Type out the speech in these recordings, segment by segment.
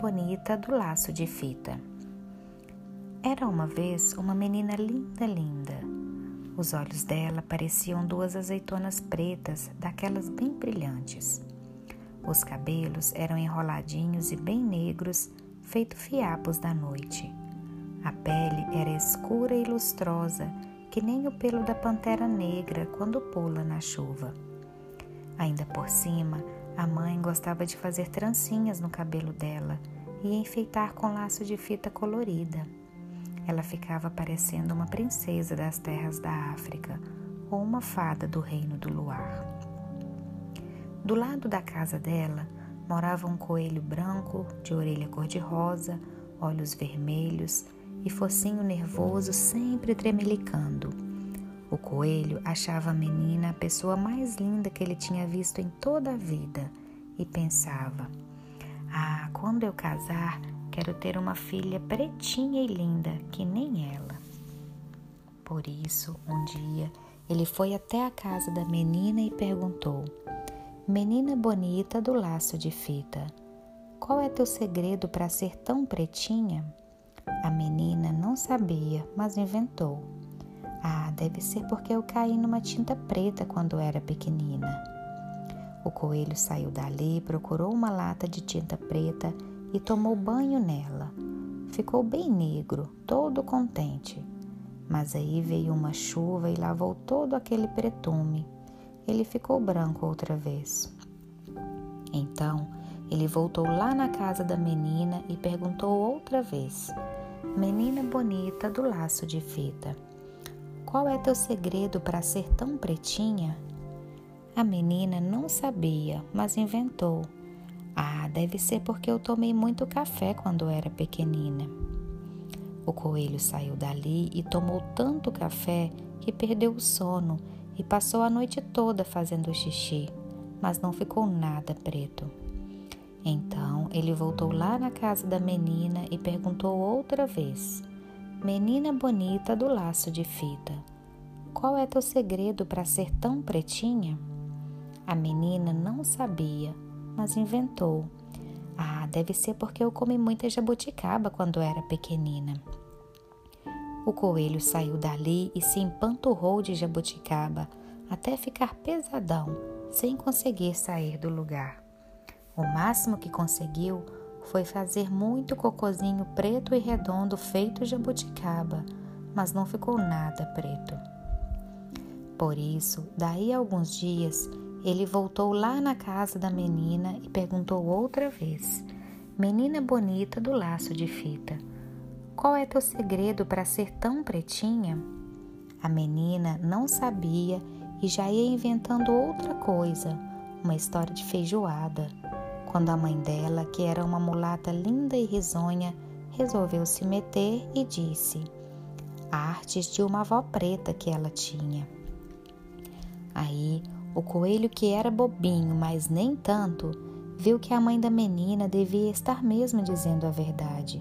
bonita do laço de fita. Era uma vez uma menina linda, linda. Os olhos dela pareciam duas azeitonas pretas, daquelas bem brilhantes. Os cabelos eram enroladinhos e bem negros, feito fiapos da noite. A pele era escura e lustrosa, que nem o pelo da pantera negra quando pula na chuva. Ainda por cima, a mãe gostava de fazer trancinhas no cabelo dela e enfeitar com laço de fita colorida. Ela ficava parecendo uma princesa das terras da África ou uma fada do reino do luar. Do lado da casa dela morava um coelho branco, de orelha cor-de-rosa, olhos vermelhos e focinho nervoso sempre tremelicando. O coelho achava a menina a pessoa mais linda que ele tinha visto em toda a vida e pensava: Ah, quando eu casar, quero ter uma filha pretinha e linda que nem ela. Por isso, um dia, ele foi até a casa da menina e perguntou: Menina bonita do laço de fita, qual é teu segredo para ser tão pretinha? A menina não sabia, mas inventou. Ah, deve ser porque eu caí numa tinta preta quando era pequenina. O coelho saiu dali, procurou uma lata de tinta preta e tomou banho nela. Ficou bem negro, todo contente. Mas aí veio uma chuva e lavou todo aquele pretume. Ele ficou branco outra vez. Então, ele voltou lá na casa da menina e perguntou outra vez: Menina bonita do laço de fita, qual é teu segredo para ser tão pretinha? A menina não sabia, mas inventou. Ah, deve ser porque eu tomei muito café quando era pequenina. O coelho saiu dali e tomou tanto café que perdeu o sono e passou a noite toda fazendo xixi, mas não ficou nada preto. Então ele voltou lá na casa da menina e perguntou outra vez: Menina bonita do laço de fita, qual é teu segredo para ser tão pretinha? A menina não sabia, mas inventou. Ah, deve ser porque eu comi muita jabuticaba quando era pequenina. O coelho saiu dali e se empanturrou de jabuticaba até ficar pesadão, sem conseguir sair do lugar. O máximo que conseguiu foi fazer muito cocozinho preto e redondo feito jabuticaba, mas não ficou nada preto. Por isso, daí a alguns dias, ele voltou lá na casa da menina e perguntou outra vez: Menina bonita do laço de fita, qual é teu segredo para ser tão pretinha? A menina não sabia e já ia inventando outra coisa, uma história de feijoada quando a mãe dela, que era uma mulata linda e risonha, resolveu se meter e disse: Artes de uma avó preta que ela tinha. Aí o coelho, que era bobinho, mas nem tanto, viu que a mãe da menina devia estar mesmo dizendo a verdade,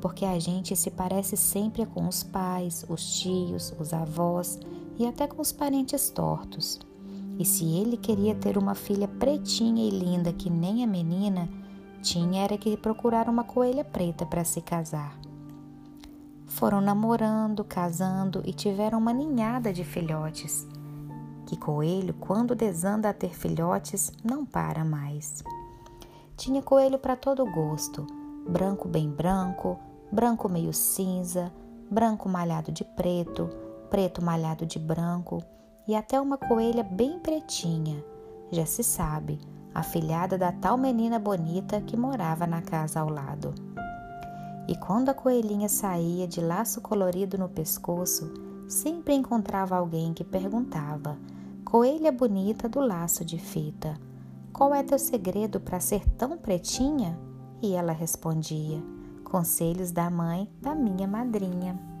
porque a gente se parece sempre com os pais, os tios, os avós e até com os parentes tortos. E se ele queria ter uma filha pretinha e linda que nem a menina, tinha era que procurar uma coelha preta para se casar. Foram namorando, casando e tiveram uma ninhada de filhotes. Que coelho, quando desanda a ter filhotes, não para mais. Tinha coelho para todo gosto: branco bem branco, branco meio cinza, branco malhado de preto, preto malhado de branco e até uma coelha bem pretinha, já se sabe, a filhada da tal menina bonita que morava na casa ao lado. E quando a coelhinha saía de laço colorido no pescoço, sempre encontrava alguém que perguntava: Coelha bonita do laço de fita, qual é teu segredo para ser tão pretinha? E ela respondia: Conselhos da mãe da minha madrinha.